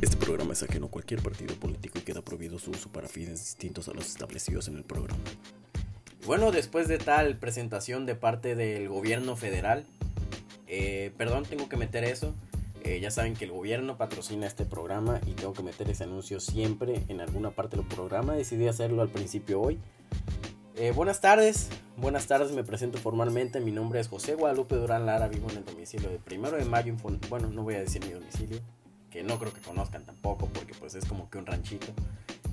Este programa es ajeno a cualquier partido político y queda prohibido su uso para fines distintos a los establecidos en el programa. Bueno, después de tal presentación de parte del gobierno federal, eh, perdón, tengo que meter eso. Eh, ya saben que el gobierno patrocina este programa y tengo que meter ese anuncio siempre en alguna parte del programa. Decidí hacerlo al principio hoy. Eh, buenas tardes, buenas tardes, me presento formalmente. Mi nombre es José Guadalupe Durán Lara, vivo en el domicilio de primero de mayo. Bueno, no voy a decir mi domicilio, que no creo que conozcan tampoco, porque pues es como que un ranchito.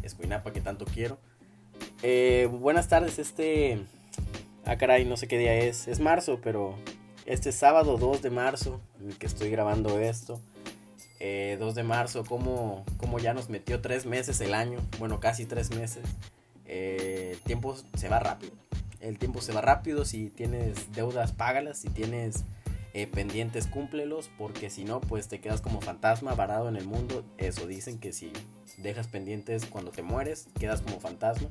Es Cuinapa que tanto quiero. Eh, buenas tardes, este. Ah, caray, no sé qué día es. Es marzo, pero este sábado 2 de marzo, el que estoy grabando esto. 2 eh, de marzo, como ya nos metió tres meses el año, bueno, casi tres meses. Eh, el tiempo se va rápido. El tiempo se va rápido. Si tienes deudas, págalas. Si tienes eh, pendientes, cúmplelos. Porque si no, pues te quedas como fantasma varado en el mundo. Eso dicen que si dejas pendientes cuando te mueres, quedas como fantasma.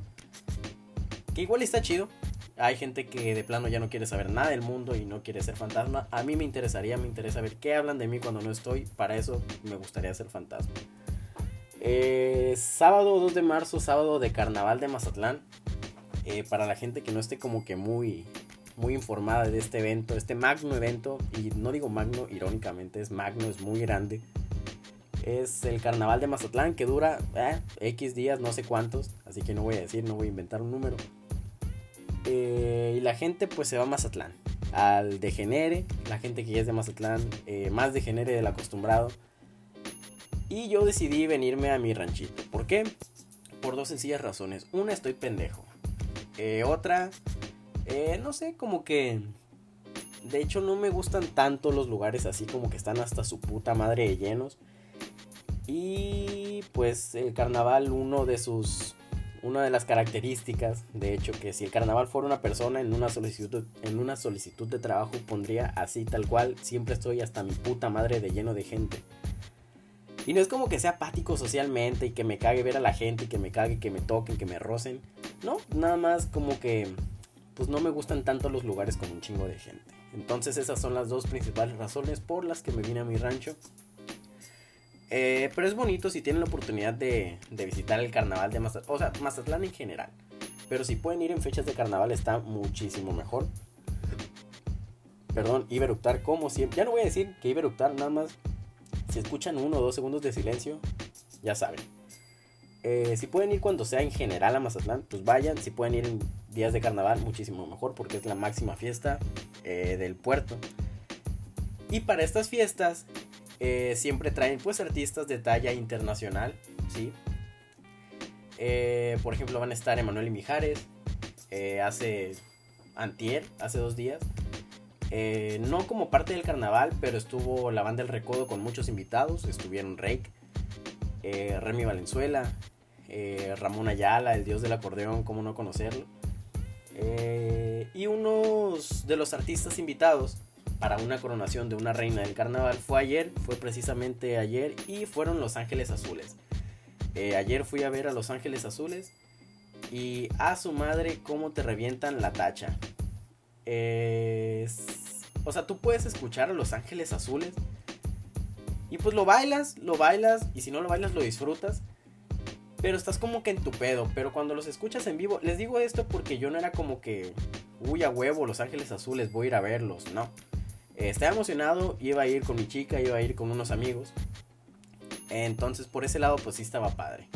Que igual está chido. Hay gente que de plano ya no quiere saber nada del mundo y no quiere ser fantasma. A mí me interesaría, me interesa ver qué hablan de mí cuando no estoy. Para eso me gustaría ser fantasma. Eh, sábado 2 de marzo, sábado de carnaval de Mazatlán. Eh, para la gente que no esté como que muy, muy informada de este evento, este magno evento, y no digo magno irónicamente, es magno, es muy grande. Es el carnaval de Mazatlán que dura eh, X días, no sé cuántos, así que no voy a decir, no voy a inventar un número. y la gente pues se va a Mazatlán, al degenere, la gente que ya es de Mazatlán, más degenere del acostumbrado y yo decidí venirme a mi ranchito. ¿Por qué? Por dos sencillas razones. Una, estoy pendejo. Eh, otra, eh, no sé, como que... De hecho, no me gustan tanto los lugares así como que están hasta su puta madre de llenos. Y pues el carnaval, uno de sus... Una de las características, de hecho, que si el carnaval fuera una persona en una solicitud, en una solicitud de trabajo pondría así tal cual, siempre estoy hasta mi puta madre de lleno de gente. Y no es como que sea apático socialmente y que me cague ver a la gente y que me cague, que me toquen, que me rocen. No, nada más como que pues no me gustan tanto los lugares con un chingo de gente. Entonces esas son las dos principales razones por las que me vine a mi rancho. Eh, pero es bonito si tienen la oportunidad de, de visitar el carnaval de Mazatlán. O sea, Mazatlán en general. Pero si pueden ir en fechas de carnaval está muchísimo mejor. Perdón, a como siempre. Ya no voy a decir que a nada más si escuchan uno o dos segundos de silencio, ya saben. Eh, si pueden ir cuando sea en general a Mazatlán, pues vayan. Si pueden ir en días de carnaval, muchísimo mejor porque es la máxima fiesta eh, del puerto. Y para estas fiestas eh, siempre traen pues artistas de talla internacional, ¿sí? por ejemplo van a estar Emanuel y Mijares, hace antier, hace dos días, eh, no como parte del carnaval, pero estuvo la banda El Recodo con muchos invitados. Estuvieron Rake, eh, Remy Valenzuela, eh, Ramón Ayala, el dios del acordeón, como no conocerlo. Y unos de los artistas invitados para una coronación de una reina del carnaval fue ayer, fue precisamente ayer, y fueron Los Ángeles Azules. ayer fui a ver a Los Ángeles Azules y a su madre cómo te revientan la tacha. O sea, tú puedes escuchar a Los Ángeles Azules. Y pues lo bailas, lo bailas. Y si no lo bailas, lo disfrutas. Pero estás como que en tu pedo. Pero cuando los escuchas en vivo, les digo esto porque yo no era como que, uy, a huevo, Los Ángeles Azules, voy a ir a verlos. No. estaba emocionado, iba a ir con mi chica, iba a ir con unos amigos. Entonces, por ese lado, pues sí estaba padre.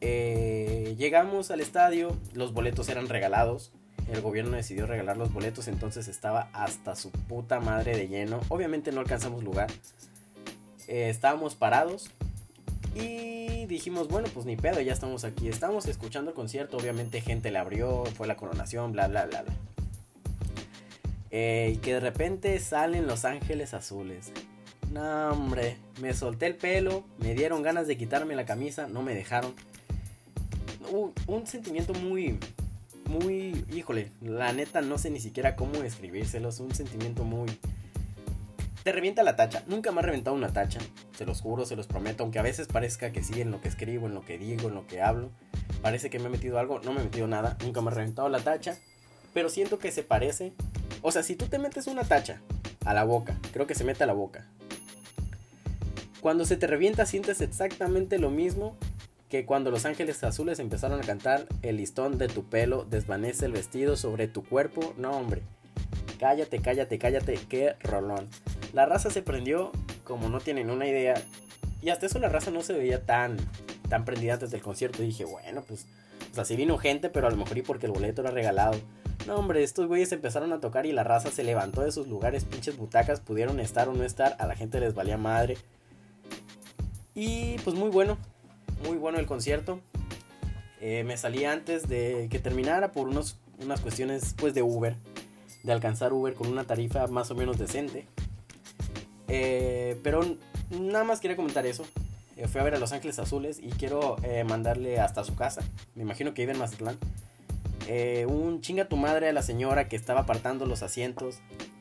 Eh, llegamos al estadio, los boletos eran regalados el gobierno decidió regalar los boletos, entonces estaba hasta su puta madre de lleno. Obviamente no alcanzamos lugar. Eh, estábamos parados y dijimos, bueno, pues ni pedo, ya estamos aquí. Estamos escuchando el concierto, obviamente gente le abrió, fue la coronación, bla, bla, bla, bla. Eh, y que de repente salen los ángeles azules. No, hombre, me solté el pelo, me dieron ganas de quitarme la camisa, no me dejaron. un sentimiento muy, muy, híjole, la neta no sé ni siquiera cómo describírselos, un sentimiento muy... Te revienta la tacha, nunca me ha reventado una tacha, se los juro, se los prometo, aunque a veces parezca que sí, en lo que escribo, en lo que digo, en lo que hablo, parece que me he metido algo, no me he metido nada, nunca me ha reventado la tacha, pero siento que se parece, o sea, si tú te metes una tacha a la boca, creo que se mete a la boca, Cuando se te revienta sientes exactamente lo mismo que cuando los ángeles azules empezaron a cantar el listón de tu pelo desvanece el vestido sobre tu cuerpo. No, hombre. Cállate, cállate, cállate, qué rolón. La raza se prendió como no tienen una idea. Y hasta eso la raza no se veía tan, tan prendida antes del concierto. Dije, bueno, pues, o sea, sí vino gente, pero a lo mejor y porque el boleto era regalado. No, hombre, estos güeyes empezaron a tocar y la raza se levantó de sus lugares, pinches butacas, pudieron estar o no estar, a la gente les valía madre. Y pues muy bueno, muy bueno el concierto. Eh, me salí antes de que terminara por unos, unas cuestiones pues de Uber, de alcanzar Uber con una tarifa más o menos decente. Eh, pero nada más quería comentar eso. Eh, fui a ver a Los Ángeles Azules y quiero mandarle hasta su casa. Me imagino que vive en Mazatlán. un chinga tu madre a la señora que estaba apartando los asientos.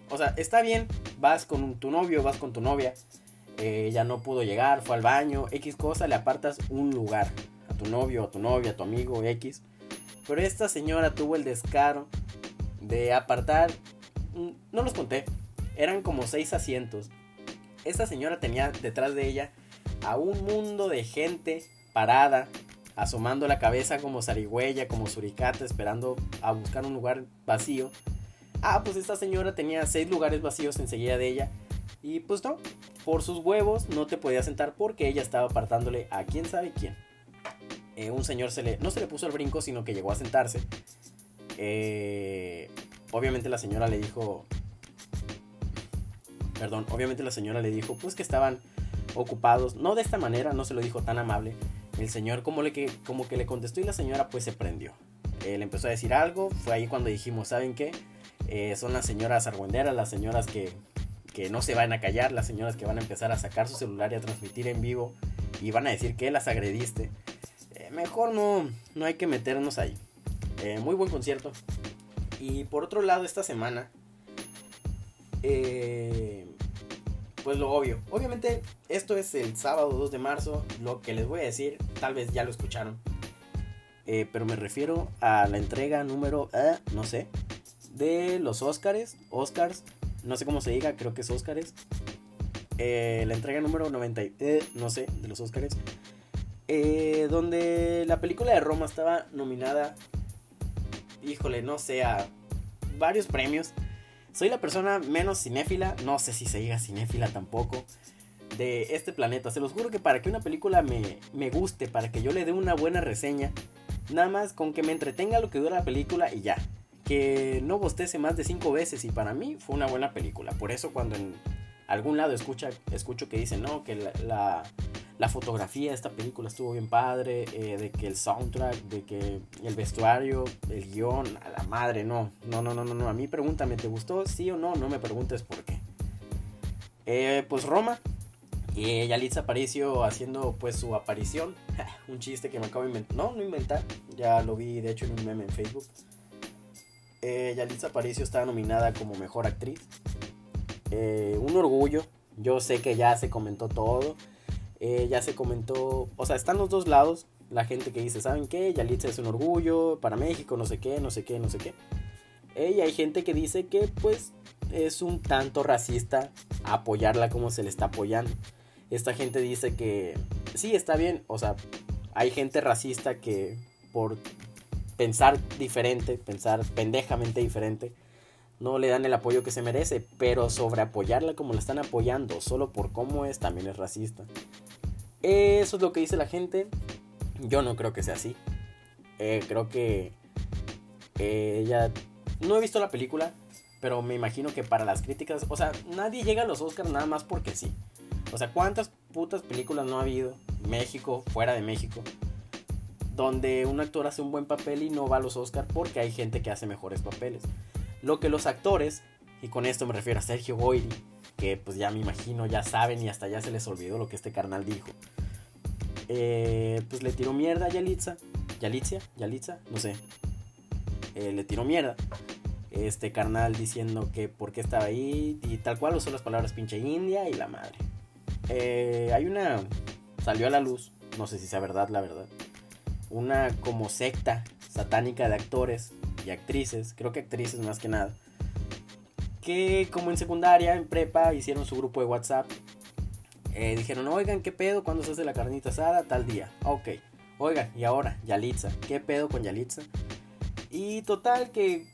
O sea, está bien, vas con tu novio, vas con tu novia eh, ya no pudo llegar, fue al baño, X cosa, le apartas un lugar a tu novio, a tu novia, a tu amigo, X. Pero esta señora tuvo el descaro de apartar, mm, no los conté, eran como seis asientos. Esta señora tenía detrás de ella a un mundo de gente parada, asomando la cabeza como zarigüeya, como suricata, esperando a buscar un lugar vacío. Ah, pues esta señora tenía seis lugares vacíos enseguida de ella. Y pues no, por sus huevos no te podía sentar porque ella estaba apartándole a quién sabe quién. Eh, un señor se le, no se le puso el brinco, sino que llegó a sentarse. Eh, obviamente la señora le dijo, perdón, obviamente la señora le dijo, pues que estaban ocupados, no de esta manera, no se lo dijo tan amable. El señor como, le que, como que le contestó y la señora pues se prendió. Él empezó a decir algo, fue ahí cuando dijimos, ¿saben qué? Eh, son las señoras argüenderas, las señoras que que no se van a callar, las señoras que van a empezar a sacar su celular y a transmitir en vivo y van a decir que las agrediste. Eh, mejor no, no hay que meternos ahí. Eh, muy buen concierto. Y por otro lado, esta semana, eh, pues lo obvio. Obviamente, esto es el sábado 2 de marzo. Lo que les voy a decir, tal vez ya lo escucharon. pero me refiero a la entrega número, no sé, de los Oscars. Oscars no sé cómo se diga, creo que es Óscares. Eh, la entrega número 90, eh, no sé, de los Óscares. Eh, donde la película de Roma estaba nominada, híjole, no sé, a varios premios. Soy la persona menos cinéfila, no sé si se diga cinéfila tampoco, de este planeta. Se los juro que para que una película me, me guste, para que yo le dé una buena reseña, nada más con que me entretenga lo que dura la película y ya que no bostece más de cinco veces y para mí fue una buena película. Por eso cuando en algún lado escucha, escucho que dicen, no, que la, la, fotografía de esta película estuvo bien padre, eh, de que el soundtrack, de que el vestuario, el guion, a la madre, no, no, no, no, no, no. A mí pregúntame, ¿te gustó? Sí o no, no me preguntes por qué. Eh, pues Roma, y Yalitza Aparicio haciendo pues su aparición. un chiste que me acabo de inventar. No, no inventar. Ya lo vi de hecho en un meme en Facebook. Eh, Yalitza Aparicio está nominada como mejor actriz. Eh, un orgullo. Yo sé que ya se comentó todo. Eh, ya se comentó. O sea, están los dos lados. La gente que dice, ¿saben qué? Yalitza es un orgullo para México, no sé qué, no sé qué, no sé qué. Y hay gente que dice que, pues, es un tanto racista apoyarla como se le está apoyando. Esta gente dice que sí, está bien. O sea, hay gente racista que por pensar diferente, pensar pendejamente diferente, no le dan el apoyo que se merece, pero sobre apoyarla como la están apoyando, solo por cómo es, también es racista. Eso es lo que dice la gente. Yo no creo que sea así. Eh, creo que ella... No he visto la película, pero me imagino que para las críticas, o sea, nadie llega a los Oscars nada más porque sí. O sea, ¿cuántas putas películas no ha habido? México, fuera de México donde un actor hace un buen papel y no va a los Oscar porque hay gente que hace mejores papeles. Lo que los actores, y con esto me refiero a Sergio Goyri, que pues ya me imagino, ya saben y hasta ya se les olvidó lo que este carnal dijo. Eh, pues le tiró mierda a Yalitza. Yalitza, Yalitza, no sé. Eh, le tiró mierda. Este carnal diciendo que por qué estaba ahí y tal cual usó las palabras pinche india y la madre. Eh, hay una... Salió a la luz, no sé si sea verdad, la verdad una como secta satánica de actores y actrices, creo que actrices más que nada, que como en secundaria, en prepa, hicieron su grupo de WhatsApp Eh, dijeron, oigan, ¿qué pedo? ¿Cuándo se hace la carnita asada? Tal día. Ok. Oigan, y ahora, Yalitza. ¿Qué pedo con Yalitza? Y total que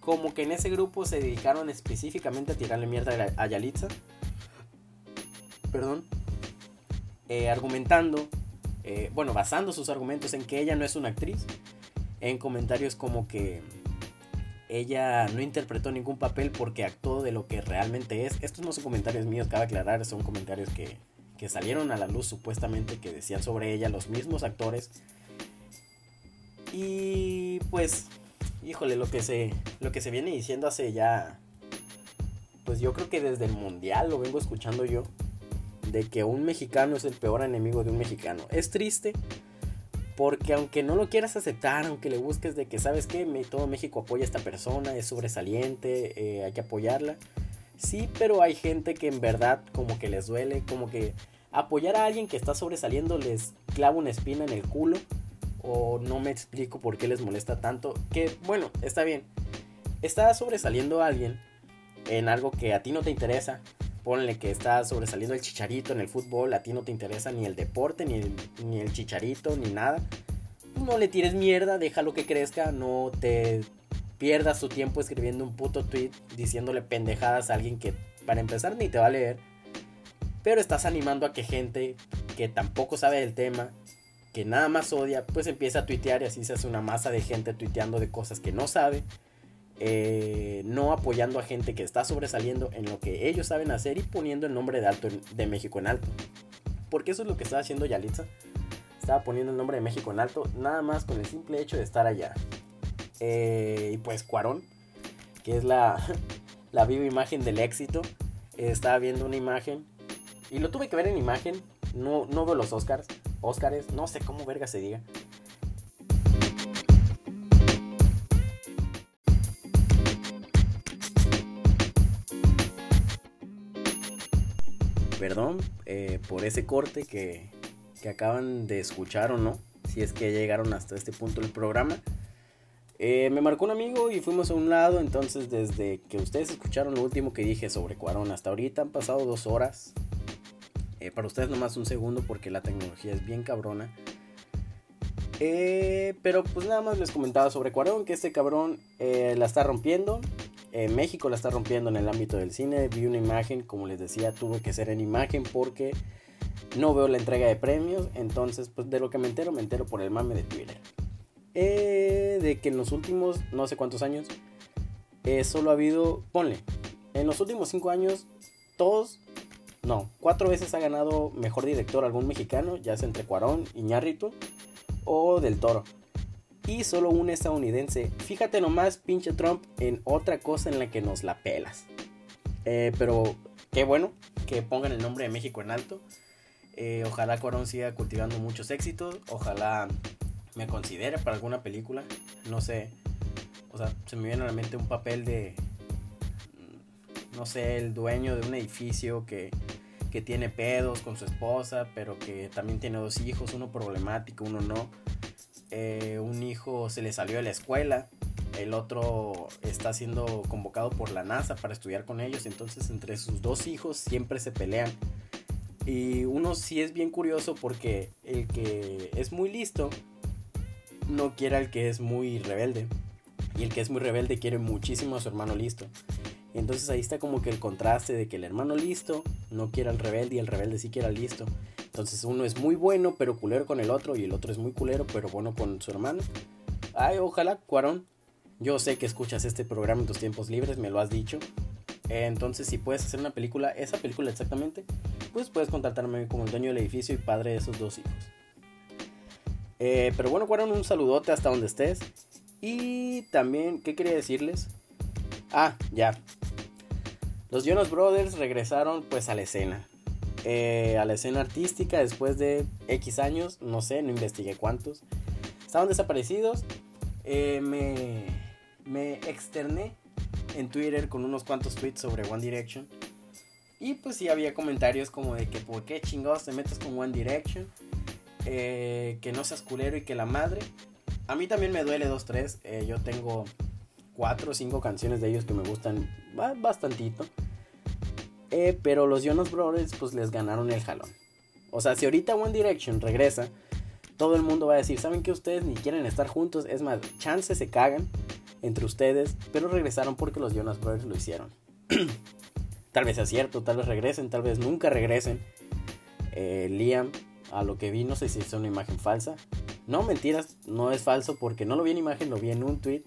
como que en ese grupo se dedicaron específicamente a tirarle mierda a Yalitza. Perdón. Eh, argumentando, eh, bueno, basando sus argumentos en que ella no es una actriz. En comentarios como que ella no interpretó ningún papel porque actuó de lo que realmente es. Estos no son comentarios míos, cabe aclarar, son comentarios que, que salieron a la luz supuestamente que decían sobre ella los mismos actores. Y pues, híjole, lo que se, lo que se viene diciendo hace ya, pues yo creo que desde el mundial lo vengo escuchando yo, de que un mexicano es el peor enemigo de un mexicano. Es triste, porque aunque no lo quieras aceptar, aunque le busques de que, ¿sabes qué? Todo México apoya a esta persona, es sobresaliente, eh, hay que apoyarla. Sí, pero hay gente que en verdad como que les duele, como que apoyar a alguien que está sobresaliendo les clava una espina en el culo. O no me explico por qué les molesta tanto. Que bueno, está bien. Está sobresaliendo alguien en algo que a ti no te interesa ponle que está sobresaliendo el chicharito en el fútbol, a ti no te interesa ni el deporte, ni el, ni el chicharito, ni nada. No le tires mierda, déjalo que crezca, no te pierdas tu tiempo escribiendo un puto tweet diciéndole pendejadas a alguien que para empezar ni te va a leer. Pero estás animando a que gente que tampoco sabe del tema, que nada más odia, pues empieza a tuitear y así se hace una masa de gente tuiteando de cosas que no sabe eh, no apoyando a gente que está sobresaliendo en lo que ellos saben hacer y poniendo el nombre de, alto, de México en alto. Porque eso es lo que estaba haciendo Yalitza. Estaba poniendo el nombre de México en alto, nada más con el simple hecho de estar allá. Eh, y pues Cuarón, que es la, la viva imagen del éxito, estaba viendo una imagen. Y lo tuve que ver en imagen. No, no veo los Oscars. Oscars, no sé cómo verga se diga. Perdón eh, por ese corte que, acaban de escuchar o no, si es que llegaron hasta este punto del programa. Eh, me marcó un amigo y fuimos a un lado, entonces desde que ustedes escucharon lo último que dije sobre Cuarón hasta ahorita han pasado dos horas. Eh, para ustedes nomás un segundo porque la tecnología es bien cabrona. pero pues nada más les comentaba sobre Cuarón, que este cabrón la está rompiendo. México la está rompiendo en el ámbito del cine. Vi una imagen, como les decía, tuve que ser en imagen porque no veo la entrega de premios. Entonces, pues de lo que me entero, me entero por el mame de Twitter. Eh, de que en los últimos no sé cuántos años eh, solo ha habido, ponle, en los últimos cinco años, todos, no, cuatro veces ha ganado mejor director algún mexicano, ya sea entre Cuarón, Iñárritu o Del Toro y solo un estadounidense. Fíjate nomás, pinche Trump, en otra cosa en la que nos la pelas. Eh, pero qué bueno que pongan el nombre de México en alto. Eh, ojalá Corón siga cultivando muchos éxitos. Ojalá me considere para alguna película. No sé. O sea, se me viene a la mente un papel de. No sé, el dueño de un edificio que, que tiene pedos con su esposa, pero que también tiene dos hijos, uno problemático, uno no eh, un hijo se le salió de la escuela, el otro está siendo convocado por la NASA para estudiar con ellos, entonces entre sus dos hijos siempre se pelean. Y uno sí es bien curioso porque el que es muy listo no quiere al que es muy rebelde. Y el que es muy rebelde quiere muchísimo a su hermano listo. Entonces ahí está como que el contraste de que el hermano listo no quiere al rebelde y el rebelde sí quiere al listo. Entonces uno es muy bueno pero culero con el otro y el otro es muy culero pero bueno con su hermano. Ay, ojalá, Cuarón. Yo sé que escuchas este programa en tus tiempos libres, me lo has dicho. Entonces si puedes hacer una película, esa película exactamente, pues puedes contratarme como el dueño del edificio y padre de esos dos hijos. Eh, pero bueno, Cuarón, un saludote hasta donde estés. Y también, ¿qué quería decirles? Ah, ya. Los Jonas Brothers regresaron pues a la escena. Eh, a la escena artística después de X años, no sé, no investigué cuántos. Estaban desaparecidos. Eh, me, me externé en Twitter con unos cuantos tweets sobre One Direction. Y pues sí había comentarios como de que por qué chingados te metes con One Direction. Eh, que no seas culero y que la madre. A mí también me duele 2-3. yo tengo cuatro o cinco canciones de ellos que me gustan bastantito. Eh, pero los Jonas Brothers pues les ganaron el jalón. O sea, si ahorita One Direction regresa, todo el mundo va a decir, ¿saben que ustedes ni quieren estar juntos? Es más, chances se cagan entre ustedes, pero regresaron porque los Jonas Brothers lo hicieron. tal vez sea cierto, tal vez regresen, tal vez nunca regresen. Eh, Liam, a lo que vi, no sé si es una imagen falsa. No, mentiras, no es falso porque no lo vi en imagen, lo vi en un tweet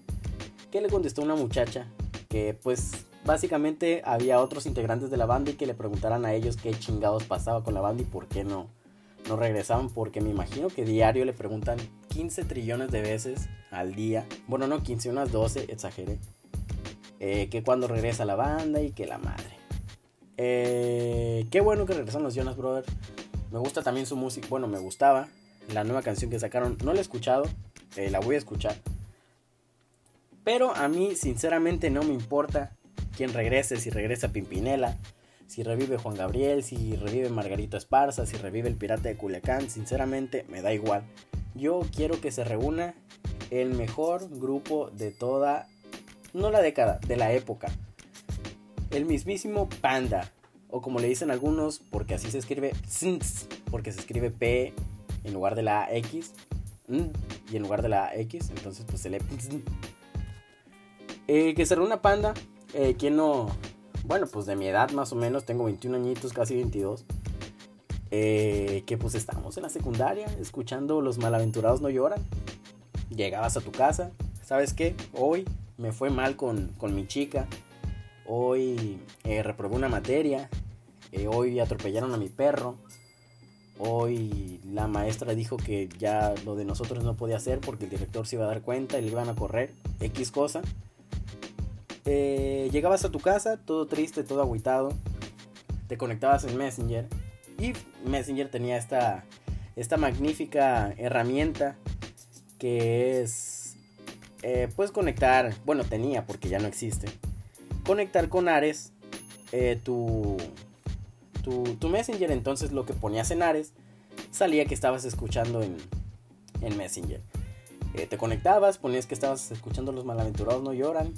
que le contestó una muchacha que pues básicamente había otros integrantes de la banda y que le preguntaran a ellos qué chingados pasaba con la banda y por qué no, no regresaban. Porque me imagino que diario le preguntan 15 trillones de veces al día. Bueno, no 15, unas 12, exageré. Eh, que cuando regresa la banda y que la madre. Eh, qué bueno que regresan los Jonas Brothers. Me gusta también su música. Bueno, me gustaba. La nueva canción que sacaron. No la he escuchado. Eh, la voy a escuchar. Pero a mí, sinceramente, no me importa quién regrese, si regresa Pimpinela, si revive Juan Gabriel, si revive Margarito Esparza, si revive el Pirata de Culiacán, sinceramente me da igual. Yo quiero que se reúna el mejor grupo de toda, no la década, de la época. El mismísimo Panda, o como le dicen algunos, porque así se escribe, porque se escribe P en lugar de la X, y en lugar de la X, entonces pues se lee... Eh, que se reúna Panda, eh, ¿Quién no? Bueno, pues de mi edad más o menos, tengo 21 añitos, casi 22. Eh, que pues estamos en la secundaria, escuchando Los Malaventurados No Lloran. Llegabas a tu casa, ¿sabes qué? Hoy me fue mal con, mi chica. Hoy eh, reprobé una materia. Eh, hoy atropellaron a mi perro. Hoy la maestra dijo que ya lo de nosotros no podía hacer porque el director se iba a dar cuenta y le iban a correr. X cosa. Eh, llegabas a tu casa todo triste, todo agüitado, te conectabas en Messenger. Y Messenger tenía esta, esta magnífica herramienta que es, eh, puedes conectar, bueno tenía porque ya no existe, conectar con Ares eh, tu, tu, Messenger, entonces lo que ponías en Ares salía que estabas escuchando en, en Messenger. te conectabas, ponías que estabas escuchando Los Malaventurados No Lloran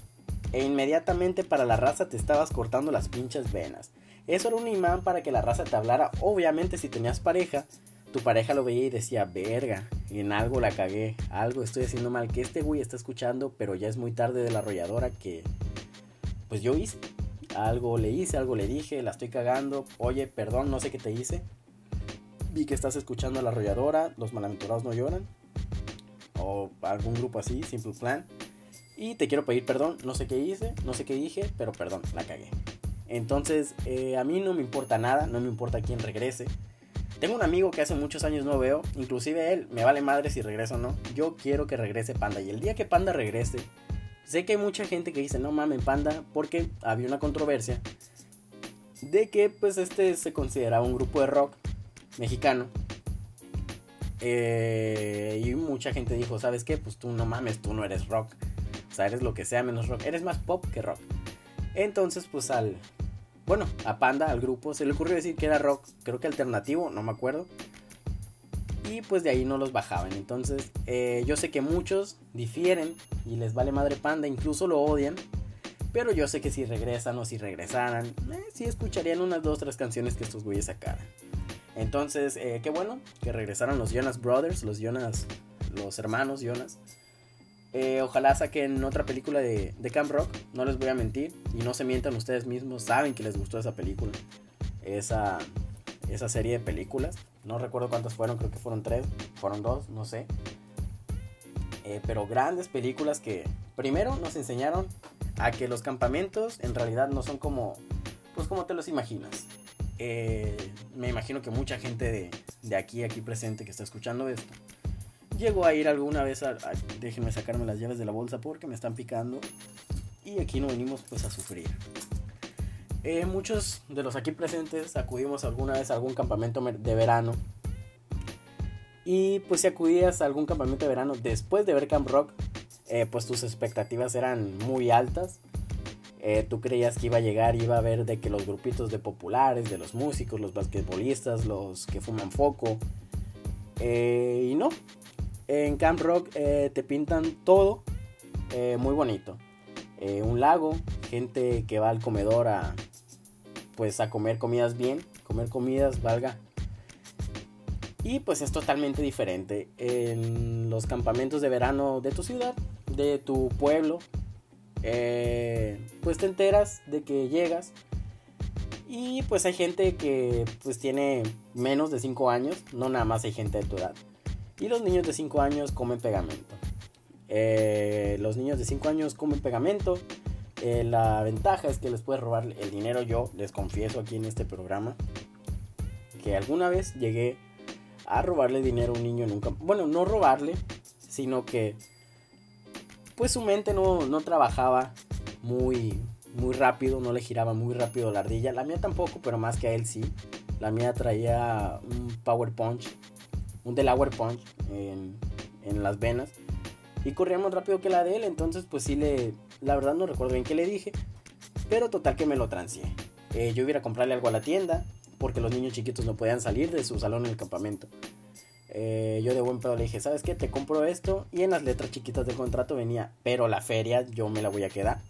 e inmediatamente para la raza te estabas cortando las pinches venas. Eso era un imán para que la raza te hablara. Obviamente si tenías pareja, tu pareja lo veía y decía, verga, en algo la cagué, algo estoy haciendo mal, que este güey está escuchando, pero ya es muy tarde de la arrolladora que pues yo hice. Algo le hice, algo le dije, la estoy cagando, oye, perdón, no sé qué te hice. Vi que estás escuchando a la arrolladora, los malaventurados no lloran. O algún grupo así, Simple Plan. Y te quiero pedir perdón, no sé qué hice, no sé qué dije, pero perdón, la cagué. Entonces, eh, a mí no me importa nada, no me importa quién regrese. Tengo un amigo que hace muchos años no veo, inclusive él, me vale madre si regresa o no. Yo quiero que regrese Panda y el día que Panda regrese, sé que hay mucha gente que dice, no mames Panda, porque había una controversia de que pues este se consideraba un grupo de rock mexicano. Eh, y mucha gente dijo, ¿sabes qué? Pues tú no mames, tú no eres rock sea, eres lo que sea menos rock. Eres más pop que rock. Entonces, pues al... Bueno, a Panda, al grupo, se le ocurrió decir que era rock, creo que alternativo, no me acuerdo. Y pues de ahí no los bajaban. Entonces, eh, yo sé que muchos difieren y les vale madre Panda, incluso lo odian. Pero yo sé que si regresan o si regresaran, eh, sí escucharían unas dos, tres canciones que estos güeyes sacaran. Entonces, eh, qué bueno que regresaron los Jonas Brothers, los Jonas, los hermanos Jonas. Eh, ojalá saquen otra película de, Camp Rock, no les voy a mentir. Y no se mientan ustedes mismos, saben que les gustó esa película. Esa, esa serie de películas. No recuerdo cuántas fueron, creo que fueron tres, fueron dos, no sé. Eh, pero grandes películas que primero nos enseñaron a que los campamentos en realidad no son como, pues como te los imaginas. Eh, me imagino que mucha gente de, de aquí, aquí presente que está escuchando esto, Llego a ir alguna vez a, Déjenme sacarme las llaves de la bolsa porque me están picando. Y aquí no venimos pues a sufrir. Eh, muchos de los aquí presentes acudimos alguna vez a algún campamento de verano. Y pues si acudías a algún campamento de verano después de ver Camp Rock, eh, pues tus expectativas eran muy altas. Eh, tú creías que iba a llegar, iba a ver de que los grupitos de populares, de los músicos, los basquetbolistas, los que fuman foco. y no, en Camp Rock eh, te pintan todo eh, muy bonito. Eh, un lago, gente que va al comedor a, pues a comer comidas bien, comer comidas valga. Y pues es totalmente diferente en los campamentos de verano de tu ciudad, de tu pueblo. Pues te enteras de que llegas y pues hay gente que pues tiene menos de 5 años, no nada más hay gente de tu edad. Y los niños de 5 años comen pegamento. Eh, los niños de 5 años comen pegamento. Eh, la ventaja es que les puedes robar el dinero. Yo les confieso aquí en este programa que alguna vez llegué a robarle dinero a un niño nunca. Bueno, no robarle, sino que pues su mente no, no trabajaba muy, muy rápido, no le giraba muy rápido la ardilla. La mía tampoco, pero más que a él sí. La mía traía un Power Punch, un Delaware Punch en, las venas. Y corría más rápido que la de él, entonces pues sí le... La verdad no recuerdo bien qué le dije. Pero total que me lo transié. Eh, yo iba a comprarle algo a la tienda, porque los niños chiquitos no podían salir de su salón en el campamento. Eh, yo de buen pedo le dije, ¿sabes qué? Te compro esto. Y en las letras chiquitas del contrato venía, pero la feria yo me la voy a quedar.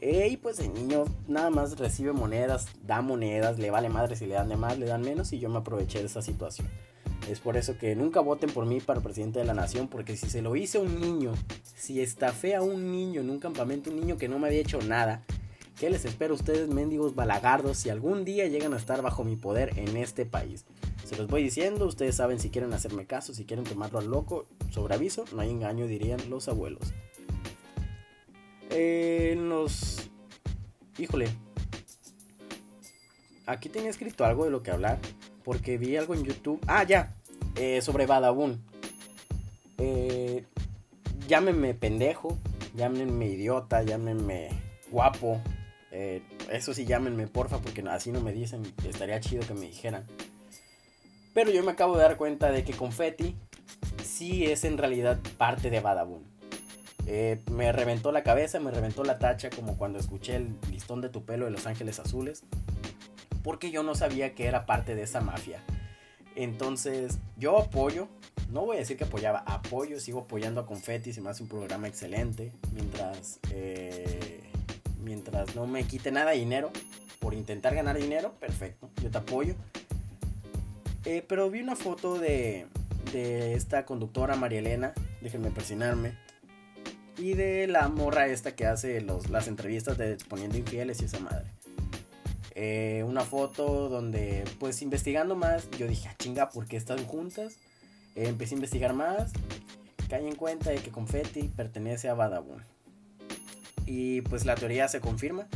Eh, y pues el niño nada más recibe monedas, da monedas, le vale madre si le dan de más, le dan menos y yo me aproveché de esa situación. Es por eso que nunca voten por mí para presidente de la nación, porque si se lo hice a un niño, si estafé a un niño en un campamento, un niño que no me había hecho nada, ¿qué les espero a ustedes, mendigos balagardos, si algún día llegan a estar bajo mi poder en este país? Se los voy diciendo, ustedes saben si quieren hacerme caso, si quieren tomarlo al loco, sobre aviso, no hay engaño, dirían los abuelos. Eh, los... Híjole. Aquí tenía escrito algo de lo que hablar. Porque vi algo en YouTube. Ah, ya. Eh, sobre Badabun. Eh, llámenme pendejo. Llámenme idiota. Llámenme guapo. Eh, eso sí, llámenme porfa. Porque así no me dicen. Estaría chido que me dijeran. Pero yo me acabo de dar cuenta de que Confetti sí es en realidad parte de Badabun. Eh, me reventó la cabeza, me reventó la tacha como cuando escuché el listón de tu pelo de Los Ángeles Azules. Porque yo no sabía que era parte de esa mafia. Entonces, yo apoyo, no voy a decir que apoyaba, apoyo, sigo apoyando a Confetti, se me hace un programa excelente. Mientras, eh, mientras no me quite nada dinero por intentar ganar dinero, perfecto, yo te apoyo. Eh, pero vi una foto de, de esta conductora María Elena, déjenme presionarme y de la morra esta que hace los, las entrevistas de Poniendo Infieles y esa madre. Eh, una foto donde, pues investigando más, yo dije, ah, chinga, ¿por qué están juntas? Eh, empecé a investigar más, caí en cuenta de que Confetti pertenece a Badabun. Y pues la teoría se confirma.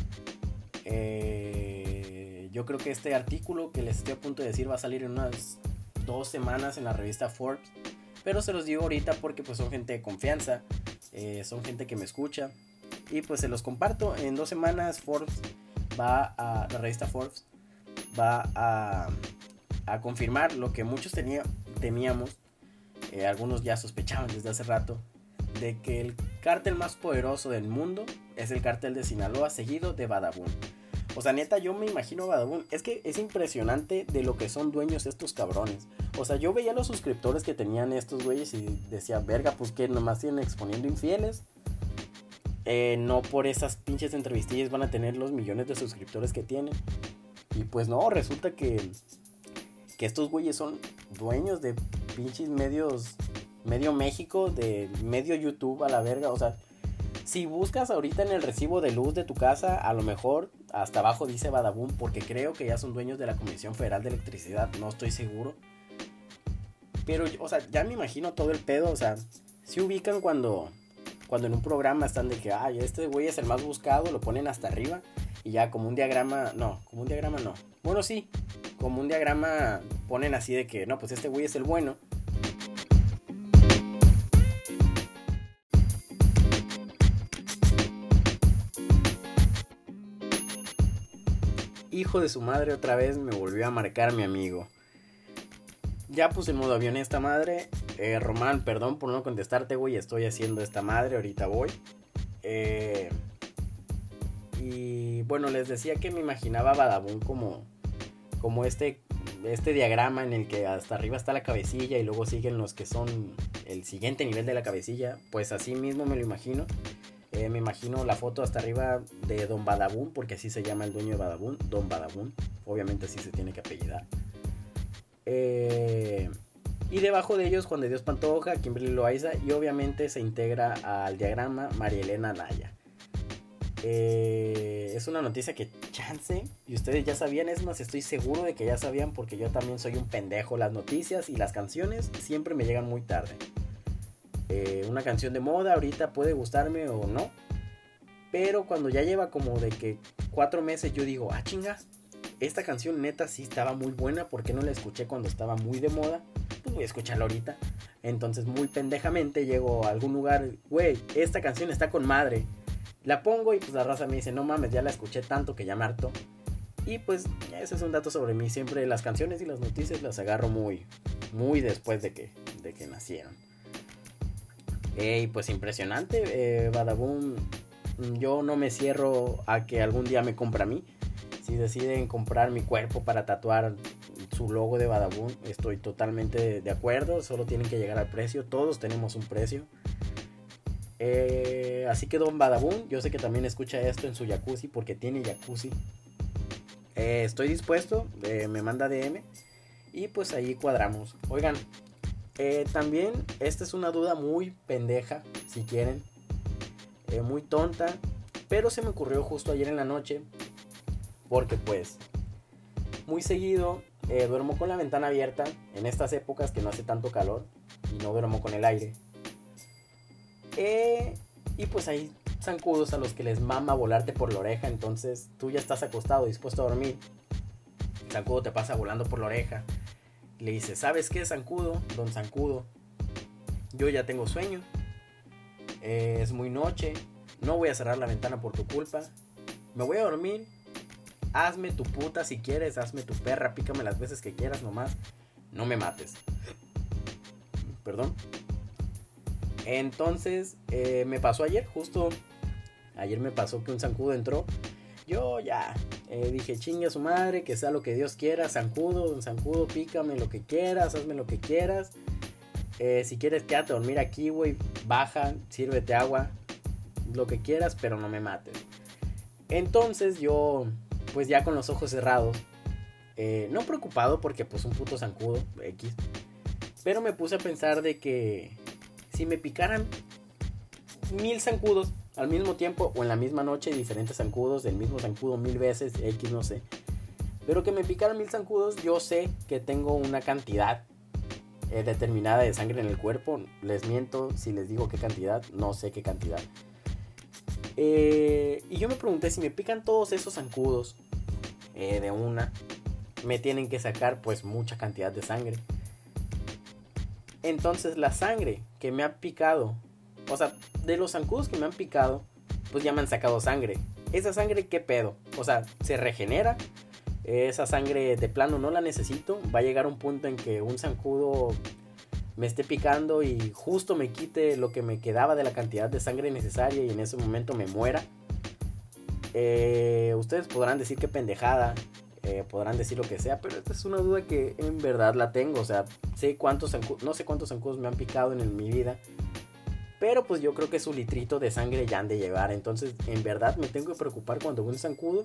Eh, yo creo que este artículo que les estoy a punto de decir va a salir en unas dos semanas en la revista Forbes. Pero se los digo ahorita porque pues son gente de confianza son gente que me escucha. Y pues se los comparto. En dos semanas Forbes va a, la revista Forbes va a, a confirmar lo que muchos tenía, temíamos. Eh, algunos ya sospechaban desde hace rato. De que el cártel más poderoso del mundo es el cártel de Sinaloa seguido de Badabun. O sea, neta, yo me imagino Badabun. Es que es impresionante de lo que son dueños estos cabrones. O sea, yo veía los suscriptores que tenían estos güeyes y decía, verga, pues que nomás tienen exponiendo infieles. Eh, no por esas pinches entrevistillas van a tener los millones de suscriptores que tienen. Y pues no, resulta que, que estos güeyes son dueños de pinches medios, medio México, de medio YouTube a la verga. O sea, si buscas ahorita en el recibo de luz de tu casa, a lo mejor hasta abajo dice Badabun, porque creo que ya son dueños de la Comisión Federal de Electricidad, no estoy seguro. Pero, o sea, ya me imagino todo el pedo, o sea, si ubican cuando, cuando en un programa están de que, ay, este güey es el más buscado, lo ponen hasta arriba y ya como un diagrama, no, como un diagrama no. Bueno, sí, como un diagrama ponen así de que, no, pues este güey es el bueno. Hijo de su madre otra vez me volvió a marcar mi amigo. Ya puse en modo avión esta madre. Eh, Román, perdón por no contestarte, güey. Estoy haciendo esta madre, ahorita voy. Eh, y bueno, les decía que me imaginaba Badabun como, como este, este diagrama en el que hasta arriba está la cabecilla y luego siguen los que son el siguiente nivel de la cabecilla. Pues así mismo me lo imagino. Eh, me imagino la foto hasta arriba de Don Badabun, porque así se llama el dueño de Badabun, Don Badabun. Obviamente así se tiene que apellidar. Eh, y debajo de ellos Juan de Dios Pantoja, Kimberly Loaiza y obviamente se integra al diagrama María Elena Naya. Eh, es una noticia que chance y ustedes ya sabían, es más, estoy seguro de que ya sabían porque yo también soy un pendejo. Las noticias y las canciones siempre me llegan muy tarde. Eh, una canción de moda ahorita puede gustarme o no. Pero cuando ya lleva como de que cuatro meses yo digo, ah chinga, esta canción neta sí estaba muy buena, ¿por qué no la escuché cuando estaba muy de moda? Pues voy a escucharla ahorita. Entonces muy pendejamente llego a algún lugar, güey, esta canción está con madre. La pongo y pues la raza me dice, no mames, ya la escuché tanto que ya me harto. Y pues ese es un dato sobre mí. Siempre las canciones y las noticias las agarro muy, muy después de que, de que nacieron. Y pues impresionante, eh, Badaboom. Yo no me cierro a que algún día me compre a mí. Si deciden comprar mi cuerpo para tatuar su logo de Badaboom, estoy totalmente de acuerdo. Solo tienen que llegar al precio. Todos tenemos un precio. Eh, así que Don Badaboom, yo sé que también escucha esto en su jacuzzi porque tiene jacuzzi. Eh, estoy dispuesto, eh, me manda DM y pues ahí cuadramos. Oigan, también, esta es una duda muy pendeja, si quieren. Muy tonta. Pero se me ocurrió justo ayer en la noche. Porque pues, muy seguido eh, duermo con la ventana abierta. En estas épocas que no hace tanto calor. Y no duermo con el aire. y pues hay zancudos a los que les mama volarte por la oreja. Entonces tú ya estás acostado, dispuesto a dormir. El zancudo te pasa volando por la oreja le dice, ¿sabes qué, Zancudo? Don Zancudo, yo ya tengo sueño. Eh, es muy noche. No voy a cerrar la ventana por tu culpa. Me voy a dormir. Hazme tu puta si quieres. Hazme tu perra. Pícame las veces que quieras nomás. No me mates. Perdón. Entonces, eh, me pasó ayer, justo. Ayer me pasó que un zancudo entró. Yo ya eh, dije, chingue a su madre, que sea lo que Dios quiera, zancudo, zancudo, pícame lo que quieras, hazme lo que quieras. Eh, si quieres quédate a dormir aquí, güey, baja, sírvete agua, lo que quieras, pero no me mates. Entonces yo, pues ya con los ojos cerrados, eh, no preocupado porque pues un puto zancudo, X, pero me puse a pensar de que si me picaran mil zancudos, al mismo tiempo o en la misma noche diferentes zancudos, del mismo zancudo mil veces, X no sé. Pero que me picaran mil zancudos, yo sé que tengo una cantidad eh, determinada de sangre en el cuerpo. Les miento si les digo qué cantidad, no sé qué cantidad. Eh, y yo me pregunté si me pican todos esos zancudos eh, de una, me tienen que sacar pues mucha cantidad de sangre. Entonces la sangre que me ha picado o sea, de los zancudos que me han picado, pues ya me han sacado sangre. Esa sangre, ¿qué pedo? O sea, se regenera. Esa sangre de plano no la necesito. Va a llegar un punto en que un zancudo me esté picando y justo me quite lo que me quedaba de la cantidad de sangre necesaria y en ese momento me muera. Eh, ustedes podrán decir que pendejada, eh, podrán decir lo que sea, pero esta es una duda que en verdad la tengo. O sea, sé cuántos no sé cuántos zancudos me han picado en mi vida pero pues yo creo que su litrito de sangre ya han de llevar. Entonces, en verdad me tengo que preocupar cuando un zancudo.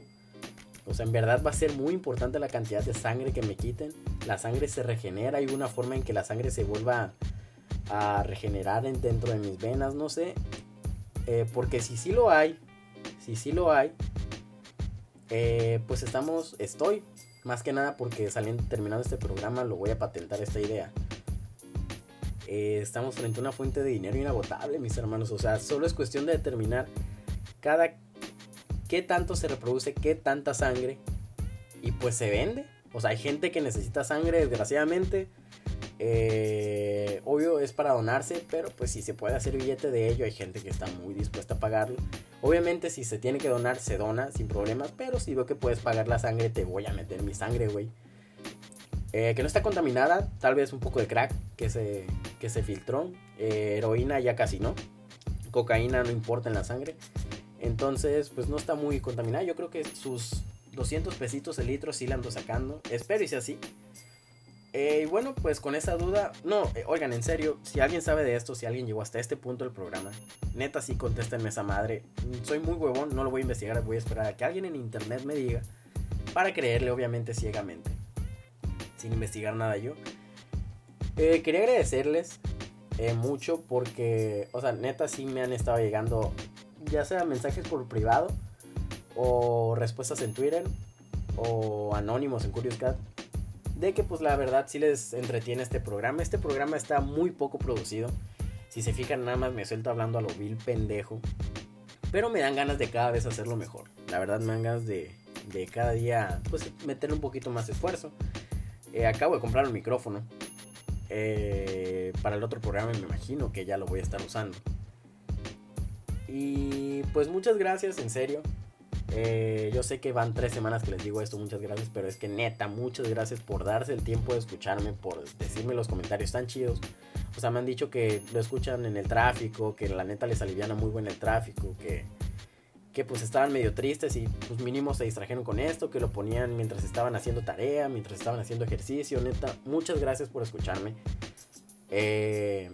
O sea, en verdad va a ser muy importante la cantidad de sangre que me quiten. La sangre se regenera. Hay una forma en que la sangre se vuelva a regenerar dentro de mis venas. No sé. Eh, porque si sí lo hay. Si sí lo hay. Eh, pues estamos. Estoy. Más que nada porque saliendo, terminando este programa lo voy a patentar esta idea. Eh, estamos frente a una fuente de dinero inagotable, mis hermanos. O sea, solo es cuestión de determinar cada qué tanto se reproduce, qué tanta sangre. Y pues se vende. O sea, hay gente que necesita sangre, desgraciadamente. Eh, obvio es para donarse, pero pues si se puede hacer billete de ello, hay gente que está muy dispuesta a pagarlo. Obviamente si se tiene que donar, se dona sin problemas, pero si veo que puedes pagar la sangre, te voy a meter mi sangre, güey. Eh, que no está contaminada, tal vez un poco de crack que se, que se filtró. Eh, heroína ya casi no. Cocaína no importa en la sangre. Entonces, pues no está muy contaminada. Yo creo que sus 200 pesitos el litro sí la ando sacando. Espero y sea así. Eh, y bueno, pues con esa duda, no, eh, oigan, en serio, si alguien sabe de esto, si alguien llegó hasta este punto del programa, neta sí contéstenme esa madre. Soy muy huevón, no lo voy a investigar, voy a esperar a que alguien en internet me diga para creerle obviamente ciegamente, sin investigar nada yo. Eh, quería agradecerles mucho porque, o sea, neta sí me han estado llegando, ya sea mensajes por privado o respuestas en Twitter o anónimos en Curious Cat de que pues la verdad sí les entretiene este programa. Este programa está muy poco producido. Si se fijan nada más me suelto hablando a lo vil pendejo. Pero me dan ganas de cada vez hacerlo mejor. La verdad me dan ganas de, de cada día pues meter un poquito más esfuerzo. Eh, acabo de comprar un micrófono. Eh, para el otro programa me imagino que ya lo voy a estar usando. Y pues muchas gracias, en serio. Eh, yo sé que van tres semanas que les digo esto, muchas gracias, pero es que neta, muchas gracias por darse el tiempo de escucharme, por decirme los comentarios tan chidos. O sea, me han dicho que lo escuchan en el tráfico, que la neta les aliviana muy buen el tráfico, que, que pues estaban medio tristes y pues mínimo se distrajeron con esto, que lo ponían mientras estaban haciendo tarea, mientras estaban haciendo ejercicio, neta, muchas gracias por escucharme. Eh,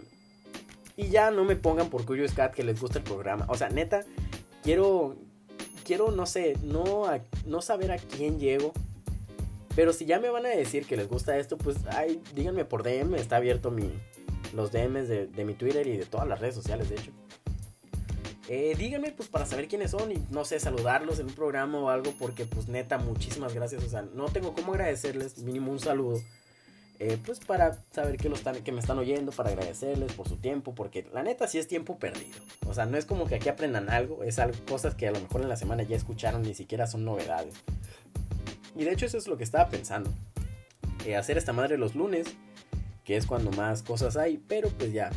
y ya no me pongan por Curious Cat que les gusta el programa. O sea, neta, quiero, quiero, no sé, no, no saber a quién llego. Pero si ya me van a decir que les gusta esto, pues ay, díganme por DM, está abierto mi, los DMs de, de mi Twitter y de todas las redes sociales, de hecho. Eh, díganme pues para saber quiénes son y no sé, saludarlos en un programa o algo porque pues neta, muchísimas gracias. O sea, no tengo cómo agradecerles, mínimo un saludo. Eh, pues para saber que, lo que me están oyendo, para agradecerles por su tiempo, porque la neta sí es tiempo perdido. O sea, no es como que aquí aprendan algo, es algo, cosas que a lo mejor en la semana ya escucharon, ni siquiera son novedades. Y de hecho eso es lo que estaba pensando. Eh, hacer esta madre los lunes, que es cuando más cosas hay, pero pues ya,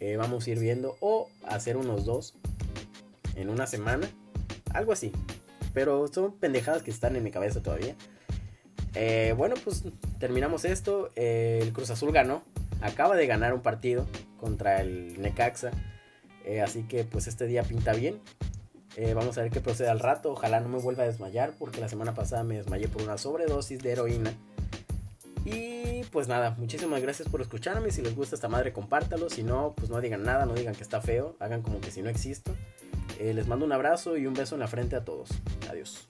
eh, vamos a ir viendo. O hacer unos dos en una semana, algo así. Pero son pendejadas que están en mi cabeza todavía. Eh, bueno, pues terminamos esto. Eh, el Cruz Azul ganó. Acaba de ganar un partido contra el Necaxa. Eh, así que pues este día pinta bien. vamos a ver qué procede al rato. Ojalá no me vuelva a desmayar porque la semana pasada me desmayé por una sobredosis de heroína. Y pues nada, muchísimas gracias por escucharme. Si les gusta esta madre, compártalo. Si no, pues no digan nada, no digan que está feo. Hagan como que si no existo. les mando un abrazo y un beso en la frente a todos. Adiós.